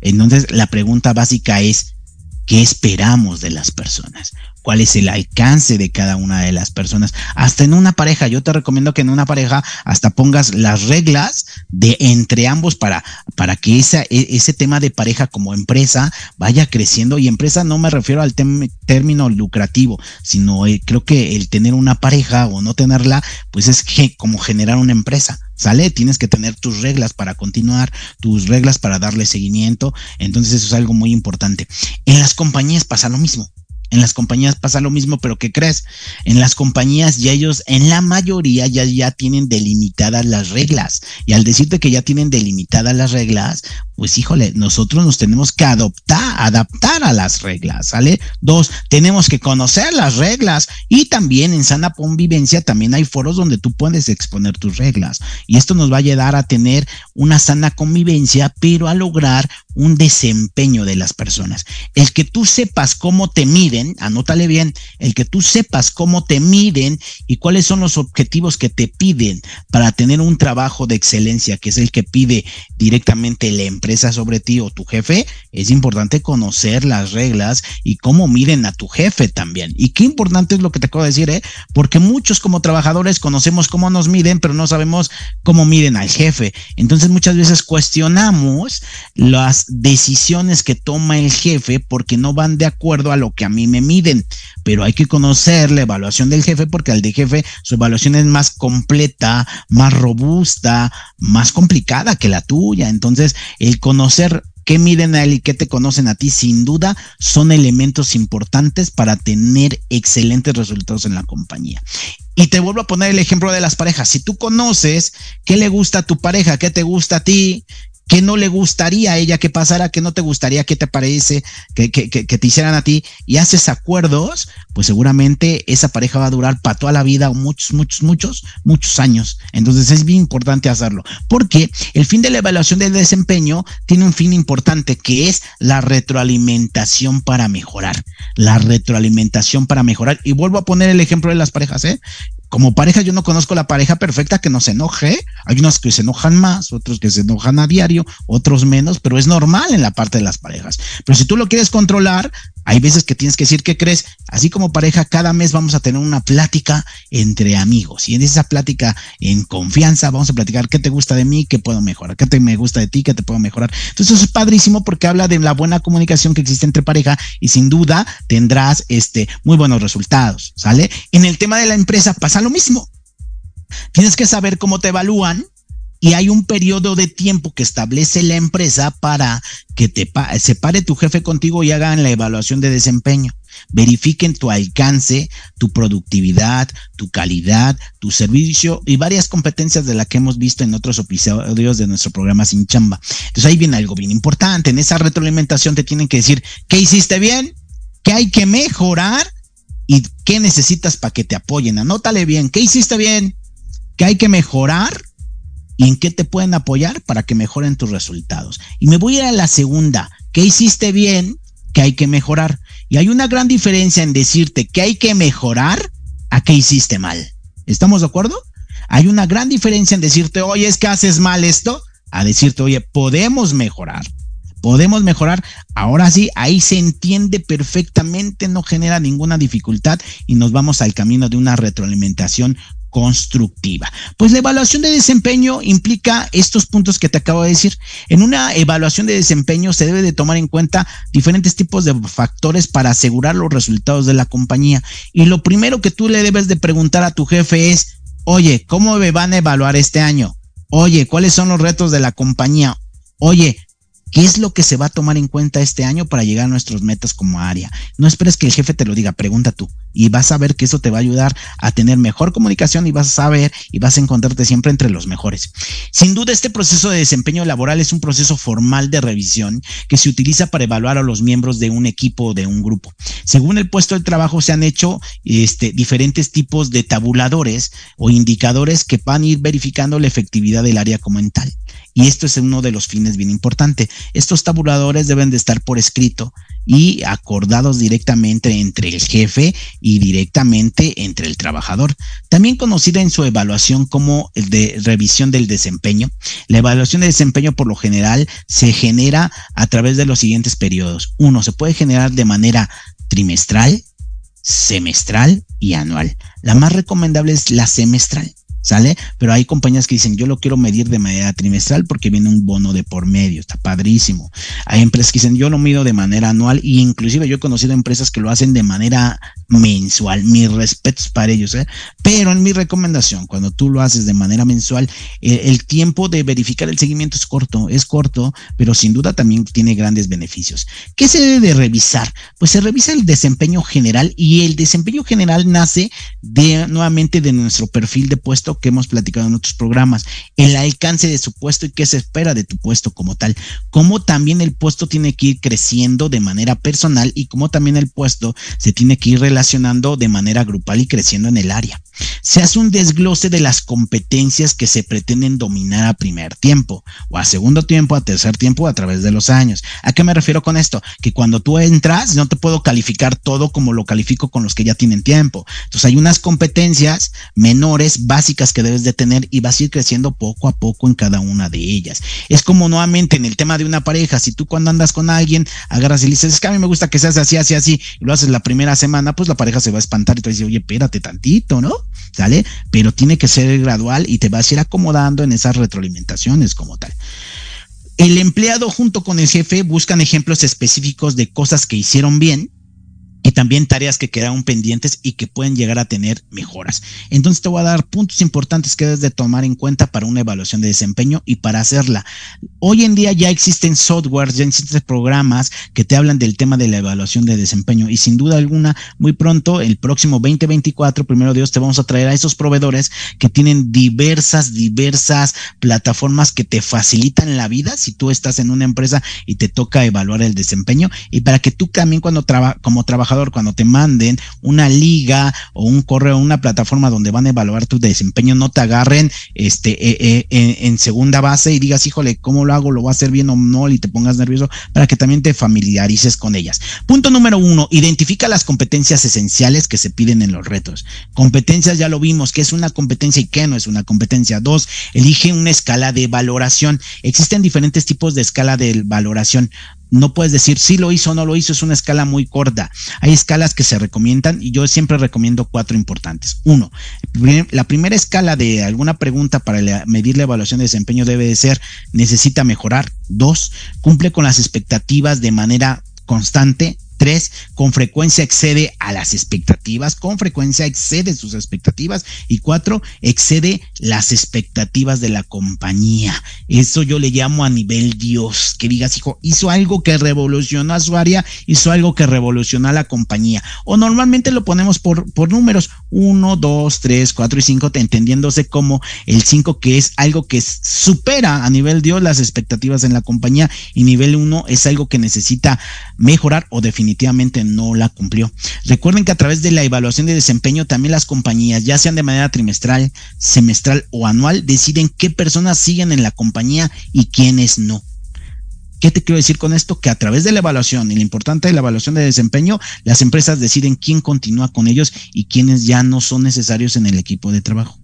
Entonces, la pregunta básica es, ¿qué esperamos de las personas? ¿Cuál es el alcance de cada una de las personas? Hasta en una pareja, yo te recomiendo que en una pareja hasta pongas las reglas de entre ambos para, para que esa, e, ese tema de pareja como empresa vaya creciendo. Y empresa no me refiero al término lucrativo, sino eh, creo que el tener una pareja o no tenerla, pues es que, como generar una empresa. ¿Sale? Tienes que tener tus reglas para continuar, tus reglas para darle seguimiento. Entonces eso es algo muy importante. En las compañías pasa lo mismo. En las compañías pasa lo mismo, pero ¿qué crees? En las compañías ya ellos, en la mayoría, ya, ya tienen delimitadas las reglas. Y al decirte que ya tienen delimitadas las reglas, pues híjole, nosotros nos tenemos que adoptar, adaptar a las reglas, ¿sale? Dos, tenemos que conocer las reglas y también en sana convivencia también hay foros donde tú puedes exponer tus reglas y esto nos va a ayudar a tener una sana convivencia, pero a lograr un desempeño de las personas. El que tú sepas cómo te miden, anótale bien, el que tú sepas cómo te miden y cuáles son los objetivos que te piden para tener un trabajo de excelencia, que es el que pide directamente la empresa sobre ti o tu jefe, es importante conocer las reglas y cómo miden a tu jefe también. Y qué importante es lo que te acabo de decir, ¿eh? Porque muchos como trabajadores conocemos cómo nos miden, pero no sabemos cómo miden al jefe. Entonces muchas veces cuestionamos las decisiones que toma el jefe porque no van de acuerdo a lo que a mí me miden. Pero hay que conocer la evaluación del jefe porque al de jefe su evaluación es más completa, más robusta, más complicada que la tuya. Entonces, el conocer qué miden a él y qué te conocen a ti, sin duda son elementos importantes para tener excelentes resultados en la compañía. Y te vuelvo a poner el ejemplo de las parejas. Si tú conoces qué le gusta a tu pareja, qué te gusta a ti, ¿Qué no le gustaría a ella que pasara? ¿Qué no te gustaría? ¿Qué te parece que, que, que, te hicieran a ti? Y haces acuerdos, pues seguramente esa pareja va a durar para toda la vida o muchos, muchos, muchos, muchos años. Entonces es bien importante hacerlo. Porque el fin de la evaluación del desempeño tiene un fin importante que es la retroalimentación para mejorar. La retroalimentación para mejorar. Y vuelvo a poner el ejemplo de las parejas, ¿eh? Como pareja yo no conozco la pareja perfecta que no se enoje. Hay unos que se enojan más, otros que se enojan a diario, otros menos, pero es normal en la parte de las parejas. Pero si tú lo quieres controlar, hay veces que tienes que decir qué crees. Así como pareja, cada mes vamos a tener una plática entre amigos. Y en esa plática, en confianza, vamos a platicar qué te gusta de mí, qué puedo mejorar, qué me gusta de ti, qué te puedo mejorar. Entonces eso es padrísimo porque habla de la buena comunicación que existe entre pareja y sin duda tendrás este muy buenos resultados, ¿sale? En el tema de la empresa pasa lo mismo. Tienes que saber cómo te evalúan y hay un periodo de tiempo que establece la empresa para que te separe tu jefe contigo y hagan la evaluación de desempeño. Verifiquen tu alcance, tu productividad, tu calidad, tu servicio y varias competencias de las que hemos visto en otros episodios de nuestro programa Sin Chamba. Entonces ahí viene algo bien importante. En esa retroalimentación te tienen que decir qué hiciste bien, qué hay que mejorar y qué necesitas para que te apoyen. Anótale bien, qué hiciste bien, qué hay que mejorar y en qué te pueden apoyar para que mejoren tus resultados. Y me voy a ir a la segunda, ¿qué hiciste bien? ¿Qué hay que mejorar? Y hay una gran diferencia en decirte que hay que mejorar a qué hiciste mal. ¿Estamos de acuerdo? Hay una gran diferencia en decirte, oye, es que haces mal esto, a decirte, oye, podemos mejorar. Podemos mejorar. Ahora sí, ahí se entiende perfectamente, no genera ninguna dificultad y nos vamos al camino de una retroalimentación constructiva. Pues la evaluación de desempeño implica estos puntos que te acabo de decir. En una evaluación de desempeño se debe de tomar en cuenta diferentes tipos de factores para asegurar los resultados de la compañía. Y lo primero que tú le debes de preguntar a tu jefe es, oye, ¿cómo me van a evaluar este año? Oye, ¿cuáles son los retos de la compañía? Oye, ¿Qué es lo que se va a tomar en cuenta este año para llegar a nuestros metas como área? No esperes que el jefe te lo diga, pregunta tú y vas a ver que eso te va a ayudar a tener mejor comunicación y vas a saber y vas a encontrarte siempre entre los mejores. Sin duda, este proceso de desempeño laboral es un proceso formal de revisión que se utiliza para evaluar a los miembros de un equipo o de un grupo. Según el puesto de trabajo, se han hecho este, diferentes tipos de tabuladores o indicadores que van a ir verificando la efectividad del área tal. Y esto es uno de los fines bien importante. Estos tabuladores deben de estar por escrito y acordados directamente entre el jefe y directamente entre el trabajador. También conocida en su evaluación como de revisión del desempeño. La evaluación de desempeño por lo general se genera a través de los siguientes periodos. Uno, se puede generar de manera trimestral, semestral y anual. La más recomendable es la semestral. ¿Sale? Pero hay compañías que dicen, yo lo quiero medir de manera trimestral porque viene un bono de por medio, está padrísimo. Hay empresas que dicen, yo lo mido de manera anual y inclusive yo he conocido empresas que lo hacen de manera mensual. Mis respetos para ellos, ¿eh? Pero en mi recomendación, cuando tú lo haces de manera mensual, el, el tiempo de verificar el seguimiento es corto, es corto, pero sin duda también tiene grandes beneficios. ¿Qué se debe de revisar? Pues se revisa el desempeño general y el desempeño general nace de nuevamente de nuestro perfil de puesto que hemos platicado en otros programas, el alcance de su puesto y qué se espera de tu puesto como tal, cómo también el puesto tiene que ir creciendo de manera personal y cómo también el puesto se tiene que ir relacionando de manera grupal y creciendo en el área. Se hace un desglose de las competencias que se pretenden dominar a primer tiempo o a segundo tiempo, a tercer tiempo a través de los años. ¿A qué me refiero con esto? Que cuando tú entras no te puedo calificar todo como lo califico con los que ya tienen tiempo. Entonces hay unas competencias menores, básicas que debes de tener y vas a ir creciendo poco a poco en cada una de ellas. Es como nuevamente en el tema de una pareja, si tú cuando andas con alguien agarras y le dices, es que a mí me gusta que seas así, así, así, y lo haces la primera semana, pues la pareja se va a espantar y te dice, oye, espérate tantito, ¿no? ¿Sale? Pero tiene que ser gradual y te vas a ir acomodando en esas retroalimentaciones como tal. El empleado junto con el jefe buscan ejemplos específicos de cosas que hicieron bien y también tareas que quedaron pendientes y que pueden llegar a tener mejoras. Entonces te voy a dar puntos importantes que debes de tomar en cuenta para una evaluación de desempeño y para hacerla. Hoy en día ya existen softwares, ya existen programas que te hablan del tema de la evaluación de desempeño y sin duda alguna muy pronto, el próximo 2024, primero Dios, te vamos a traer a esos proveedores que tienen diversas, diversas plataformas que te facilitan la vida si tú estás en una empresa y te toca evaluar el desempeño y para que tú también cuando trabajas como cuando te manden una liga o un correo, una plataforma donde van a evaluar tu desempeño, no te agarren este eh, eh, en, segunda base y digas, híjole, ¿cómo lo hago? ¿Lo voy a hacer bien o no? Y te pongas nervioso para que también te familiarices con ellas. Punto número uno, identifica las competencias esenciales que se piden en los retos. Competencias ya lo vimos, que es una competencia y qué no es una competencia. Dos, elige una escala de valoración. Existen diferentes tipos de escala de valoración no puedes decir si lo hizo o no lo hizo, es una escala muy corta. Hay escalas que se recomiendan y yo siempre recomiendo cuatro importantes. Uno, la primera escala de alguna pregunta para medir la evaluación de desempeño debe de ser necesita mejorar. Dos, cumple con las expectativas de manera constante. Tres, con frecuencia excede a las expectativas, con frecuencia excede sus expectativas. Y cuatro, excede las expectativas de la compañía. Eso yo le llamo a nivel Dios, que digas, hijo, hizo algo que revolucionó a su área, hizo algo que revolucionó a la compañía. O normalmente lo ponemos por, por números, uno, dos, tres, cuatro y cinco, entendiéndose como el cinco que es algo que supera a nivel Dios las expectativas en la compañía y nivel uno es algo que necesita mejorar o definir definitivamente no la cumplió. Recuerden que a través de la evaluación de desempeño también las compañías, ya sean de manera trimestral, semestral o anual, deciden qué personas siguen en la compañía y quiénes no. ¿Qué te quiero decir con esto? Que a través de la evaluación y lo importante de la evaluación de desempeño, las empresas deciden quién continúa con ellos y quiénes ya no son necesarios en el equipo de trabajo.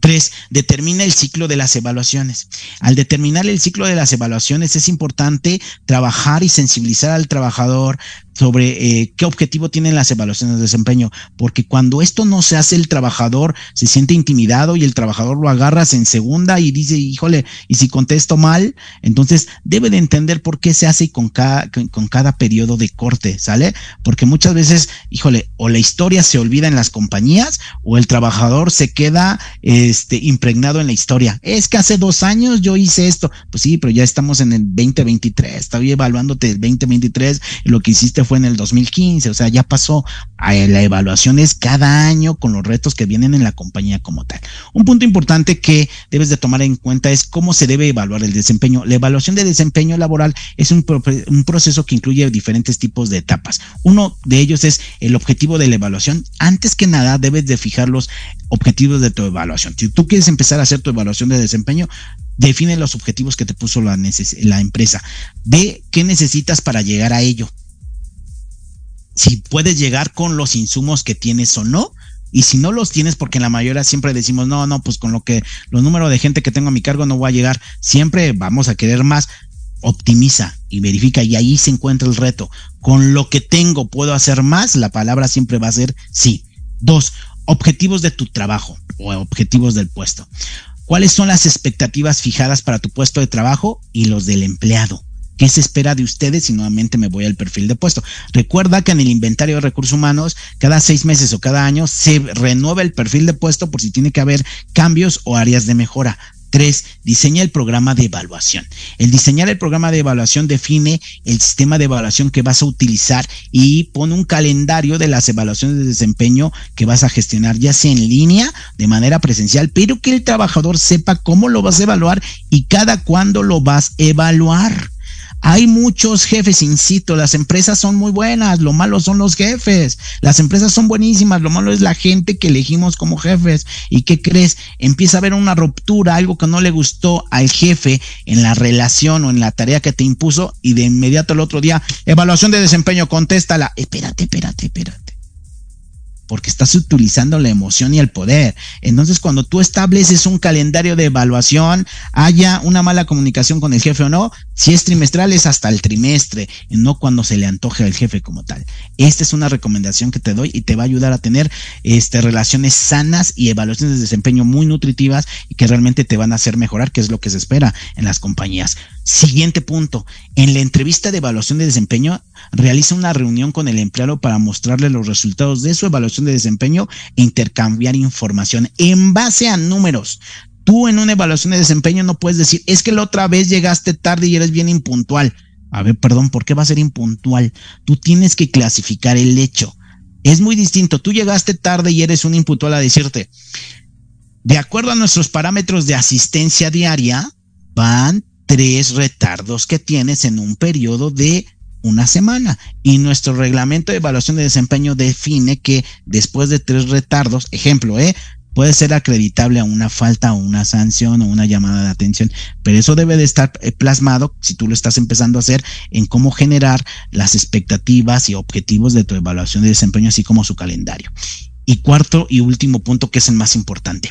Tres, determina el ciclo de las evaluaciones. Al determinar el ciclo de las evaluaciones es importante trabajar y sensibilizar al trabajador sobre eh, qué objetivo tienen las evaluaciones de desempeño, porque cuando esto no se hace el trabajador se siente intimidado y el trabajador lo agarras en segunda y dice, híjole, y si contesto mal, entonces debe de entender por qué se hace con cada, con cada periodo de corte, ¿sale? Porque muchas veces, híjole, o la historia se olvida en las compañías o el trabajador se queda este, impregnado en la historia. Es que hace dos años yo hice esto. Pues sí, pero ya estamos en el 2023. Estoy evaluándote el 2023 y lo que hiciste fue en el 2015. O sea, ya pasó. La evaluación es cada año con los retos que vienen en la compañía como tal. Un punto importante que debes de tomar en cuenta es cómo se debe evaluar el desempeño. La evaluación de desempeño laboral es un proceso que incluye diferentes tipos de etapas. Uno de ellos es el objetivo de la evaluación. Antes que nada, debes de fijar los objetivos de tu evaluación. Si tú quieres empezar a hacer tu evaluación de desempeño, define los objetivos que te puso la, empresa. Ve qué necesitas para llegar a ello. Si puedes llegar con los insumos que tienes o no, y si no los tienes, porque en la mayoría siempre decimos, no, no, pues con lo que, los números de gente que tengo a mi cargo no voy a llegar, siempre vamos a querer más. Optimiza y verifica, y ahí se encuentra el reto. Con lo que tengo, ¿puedo hacer más? La palabra siempre va a ser sí. Dos, objetivos de tu trabajo o objetivos del puesto. ¿Cuáles son las expectativas fijadas para tu puesto de trabajo y los del empleado? ¿Qué se espera de ustedes? Y nuevamente me voy al perfil de puesto. Recuerda que en el inventario de recursos humanos, cada seis meses o cada año se renueva el perfil de puesto por si tiene que haber cambios o áreas de mejora Tres, diseña el programa de evaluación. El diseñar el programa de evaluación define el sistema de evaluación que vas a utilizar y pone un calendario de las evaluaciones de desempeño que vas a gestionar, ya sea en línea, de manera presencial, pero que el trabajador sepa cómo lo vas a evaluar y cada cuándo lo vas a evaluar. Hay muchos jefes, insisto, las empresas son muy buenas, lo malo son los jefes. Las empresas son buenísimas, lo malo es la gente que elegimos como jefes. ¿Y qué crees? Empieza a haber una ruptura, algo que no le gustó al jefe en la relación o en la tarea que te impuso y de inmediato el otro día, evaluación de desempeño, contéstala. Espérate, espérate, espérate porque estás utilizando la emoción y el poder. Entonces, cuando tú estableces un calendario de evaluación, haya una mala comunicación con el jefe o no, si es trimestral es hasta el trimestre, no cuando se le antoje al jefe como tal. Esta es una recomendación que te doy y te va a ayudar a tener este, relaciones sanas y evaluaciones de desempeño muy nutritivas y que realmente te van a hacer mejorar, que es lo que se espera en las compañías. Siguiente punto. En la entrevista de evaluación de desempeño, realiza una reunión con el empleado para mostrarle los resultados de su evaluación de desempeño e intercambiar información en base a números. Tú en una evaluación de desempeño no puedes decir, es que la otra vez llegaste tarde y eres bien impuntual. A ver, perdón, ¿por qué va a ser impuntual? Tú tienes que clasificar el hecho. Es muy distinto. Tú llegaste tarde y eres un impuntual a decirte, de acuerdo a nuestros parámetros de asistencia diaria, van tres retardos que tienes en un periodo de una semana. Y nuestro reglamento de evaluación de desempeño define que después de tres retardos, ejemplo, ¿eh? puede ser acreditable a una falta o una sanción o una llamada de atención, pero eso debe de estar eh, plasmado si tú lo estás empezando a hacer en cómo generar las expectativas y objetivos de tu evaluación de desempeño, así como su calendario. Y cuarto y último punto, que es el más importante,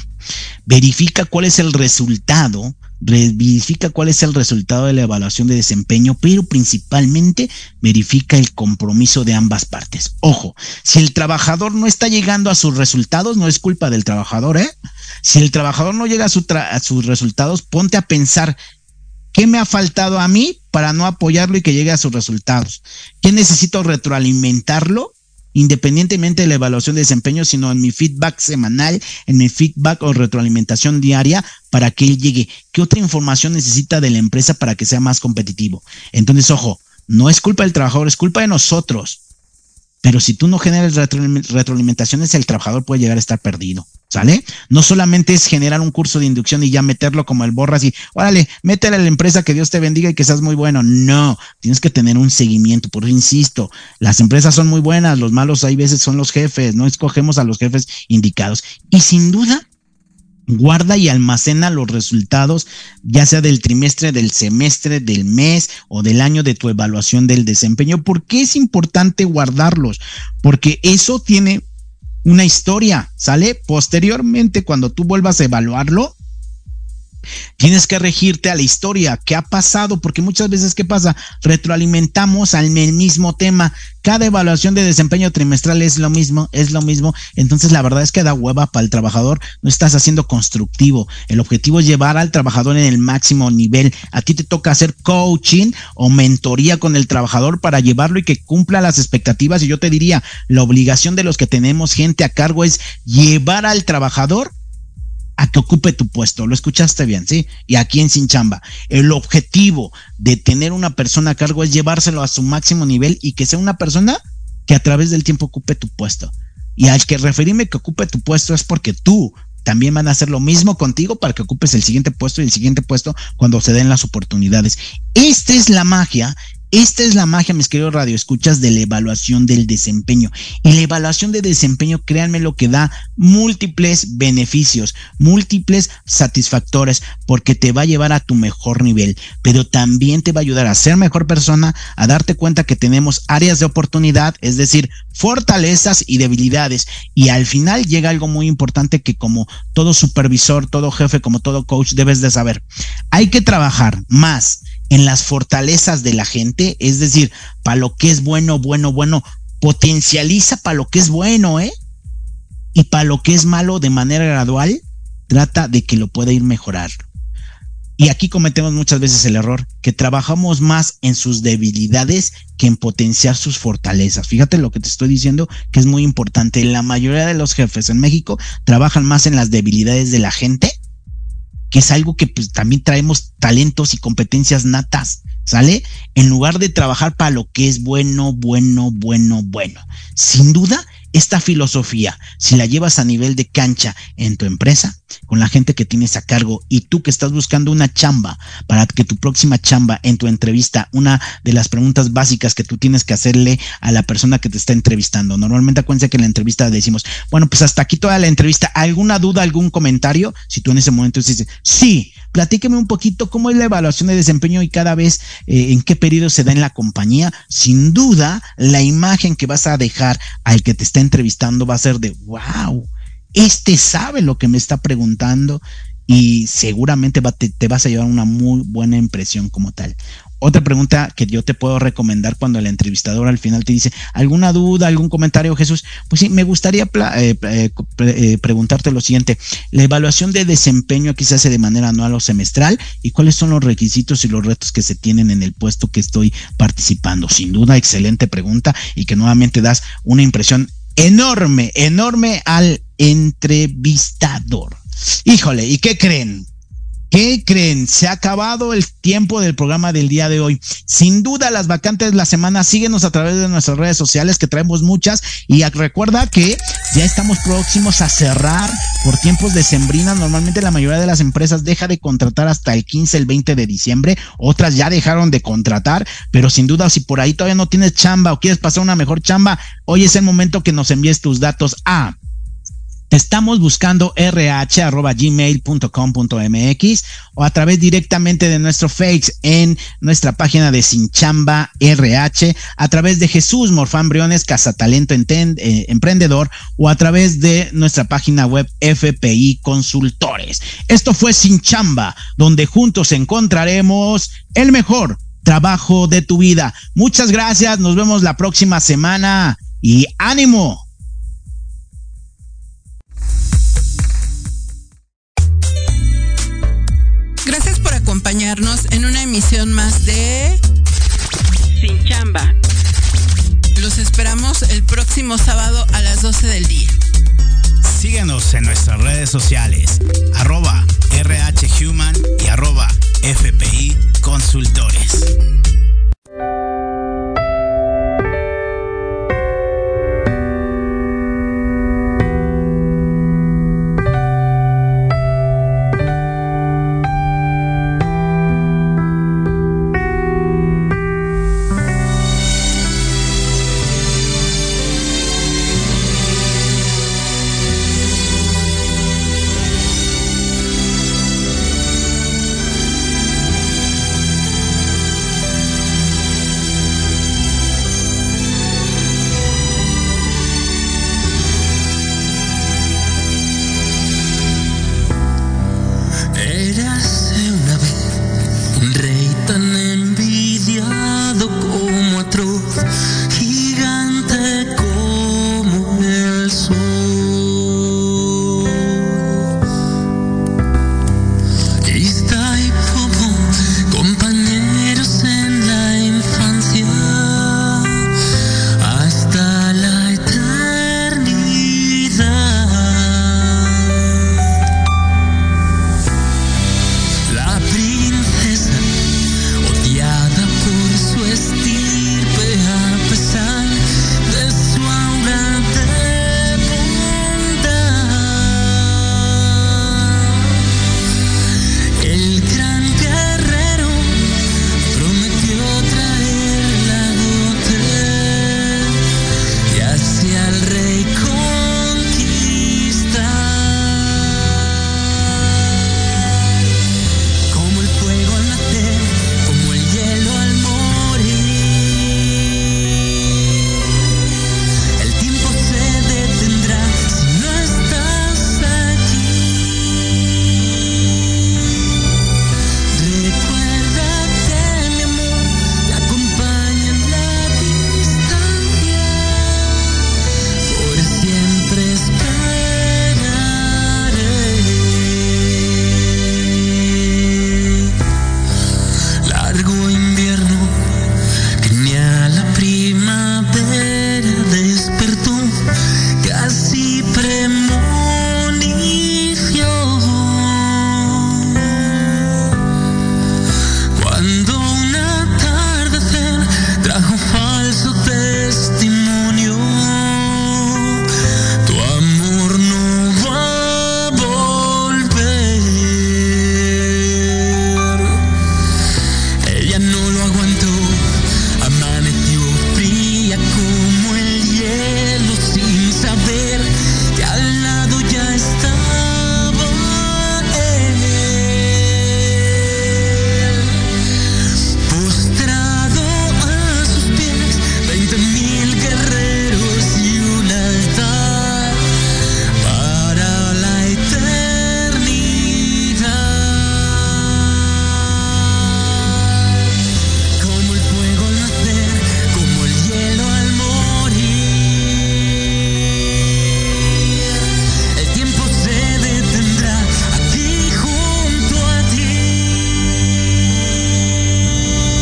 verifica cuál es el resultado verifica cuál es el resultado de la evaluación de desempeño, pero principalmente verifica el compromiso de ambas partes. Ojo, si el trabajador no está llegando a sus resultados, no es culpa del trabajador, ¿eh? Si el trabajador no llega a, a sus resultados, ponte a pensar, ¿qué me ha faltado a mí para no apoyarlo y que llegue a sus resultados? ¿Qué necesito retroalimentarlo? Independientemente de la evaluación de desempeño, sino en mi feedback semanal, en mi feedback o retroalimentación diaria para que él llegue. ¿Qué otra información necesita de la empresa para que sea más competitivo? Entonces, ojo, no es culpa del trabajador, es culpa de nosotros. Pero si tú no generas retroalimentaciones, el trabajador puede llegar a estar perdido. ¿Sale? No solamente es generar un curso de inducción y ya meterlo como el borras y, órale, métele a la empresa que Dios te bendiga y que seas muy bueno. No, tienes que tener un seguimiento. Por eso insisto, las empresas son muy buenas, los malos hay veces son los jefes, no escogemos a los jefes indicados. Y sin duda, guarda y almacena los resultados, ya sea del trimestre, del semestre, del mes o del año de tu evaluación del desempeño. ¿Por qué es importante guardarlos? Porque eso tiene una historia, ¿sale? Posteriormente, cuando tú vuelvas a evaluarlo, Tienes que regirte a la historia, qué ha pasado, porque muchas veces, ¿qué pasa? Retroalimentamos al mismo tema. Cada evaluación de desempeño trimestral es lo mismo, es lo mismo. Entonces, la verdad es que da hueva para el trabajador. No estás haciendo constructivo. El objetivo es llevar al trabajador en el máximo nivel. A ti te toca hacer coaching o mentoría con el trabajador para llevarlo y que cumpla las expectativas. Y yo te diría, la obligación de los que tenemos gente a cargo es llevar al trabajador a que ocupe tu puesto. Lo escuchaste bien, ¿sí? Y aquí en Sin Chamba, el objetivo de tener una persona a cargo es llevárselo a su máximo nivel y que sea una persona que a través del tiempo ocupe tu puesto. Y al que referirme que ocupe tu puesto es porque tú también van a hacer lo mismo contigo para que ocupes el siguiente puesto y el siguiente puesto cuando se den las oportunidades. Esta es la magia esta es la magia, mis queridos radioescuchas, de la evaluación del desempeño. Y la evaluación de desempeño, créanme lo que da múltiples beneficios, múltiples satisfactores, porque te va a llevar a tu mejor nivel, pero también te va a ayudar a ser mejor persona, a darte cuenta que tenemos áreas de oportunidad, es decir, fortalezas y debilidades. Y al final llega algo muy importante que como todo supervisor, todo jefe, como todo coach, debes de saber. Hay que trabajar más en las fortalezas de la gente, es decir, para lo que es bueno, bueno, bueno, potencializa para lo que es bueno, ¿eh? Y para lo que es malo de manera gradual, trata de que lo pueda ir mejorar. Y aquí cometemos muchas veces el error, que trabajamos más en sus debilidades que en potenciar sus fortalezas. Fíjate lo que te estoy diciendo, que es muy importante. La mayoría de los jefes en México trabajan más en las debilidades de la gente que es algo que pues también traemos talentos y competencias natas, ¿sale? En lugar de trabajar para lo que es bueno, bueno, bueno, bueno. Sin duda, esta filosofía, si la llevas a nivel de cancha en tu empresa, con la gente que tienes a cargo y tú que estás buscando una chamba para que tu próxima chamba en tu entrevista, una de las preguntas básicas que tú tienes que hacerle a la persona que te está entrevistando. Normalmente acuérdense que en la entrevista decimos, bueno, pues hasta aquí toda la entrevista, ¿alguna duda, algún comentario? Si tú en ese momento dices, sí, platíqueme un poquito cómo es la evaluación de desempeño y cada vez eh, en qué periodo se da en la compañía. Sin duda, la imagen que vas a dejar al que te está entrevistando va a ser de, wow, este sabe lo que me está preguntando y seguramente te, vas a llevar una muy buena impresión como tal. Otra pregunta que yo te puedo recomendar cuando el entrevistador al final te dice, ¿alguna duda, algún comentario, Jesús? Pues sí, me gustaría eh, eh, eh, preguntarte lo siguiente. ¿La evaluación de desempeño aquí se hace de manera anual o semestral? ¿Y cuáles son los requisitos y los retos que se tienen en el puesto que estoy participando? Sin duda, excelente pregunta y que nuevamente das una impresión enorme, enorme al entrevistador. Híjole, ¿y qué creen? ¿Qué creen? Se ha acabado el tiempo del programa del día de hoy. Sin duda, las vacantes de la semana, síguenos a través de nuestras redes sociales, que traemos muchas. Y recuerda que ya estamos próximos a cerrar por tiempos de sembrina. Normalmente la mayoría de las empresas deja de contratar hasta el 15, el 20 de diciembre. Otras ya dejaron de contratar. Pero sin duda, si por ahí todavía no tienes chamba o quieres pasar una mejor chamba, hoy es el momento que nos envíes tus datos a Estamos buscando rh.gmail.com.mx o a través directamente de nuestro Face en nuestra página de Sinchamba RH, a través de Jesús Morfán Briones, Cazatalento eh, Emprendedor o a través de nuestra página web FPI Consultores. Esto fue Sinchamba, donde juntos encontraremos el mejor trabajo de tu vida. Muchas gracias, nos vemos la próxima semana y ánimo. Acompañarnos en una emisión más de Sin Chamba. Los esperamos el próximo sábado a las 12 del día. Síguenos en nuestras redes sociales, arroba rhhuman y arroba fpi consultores.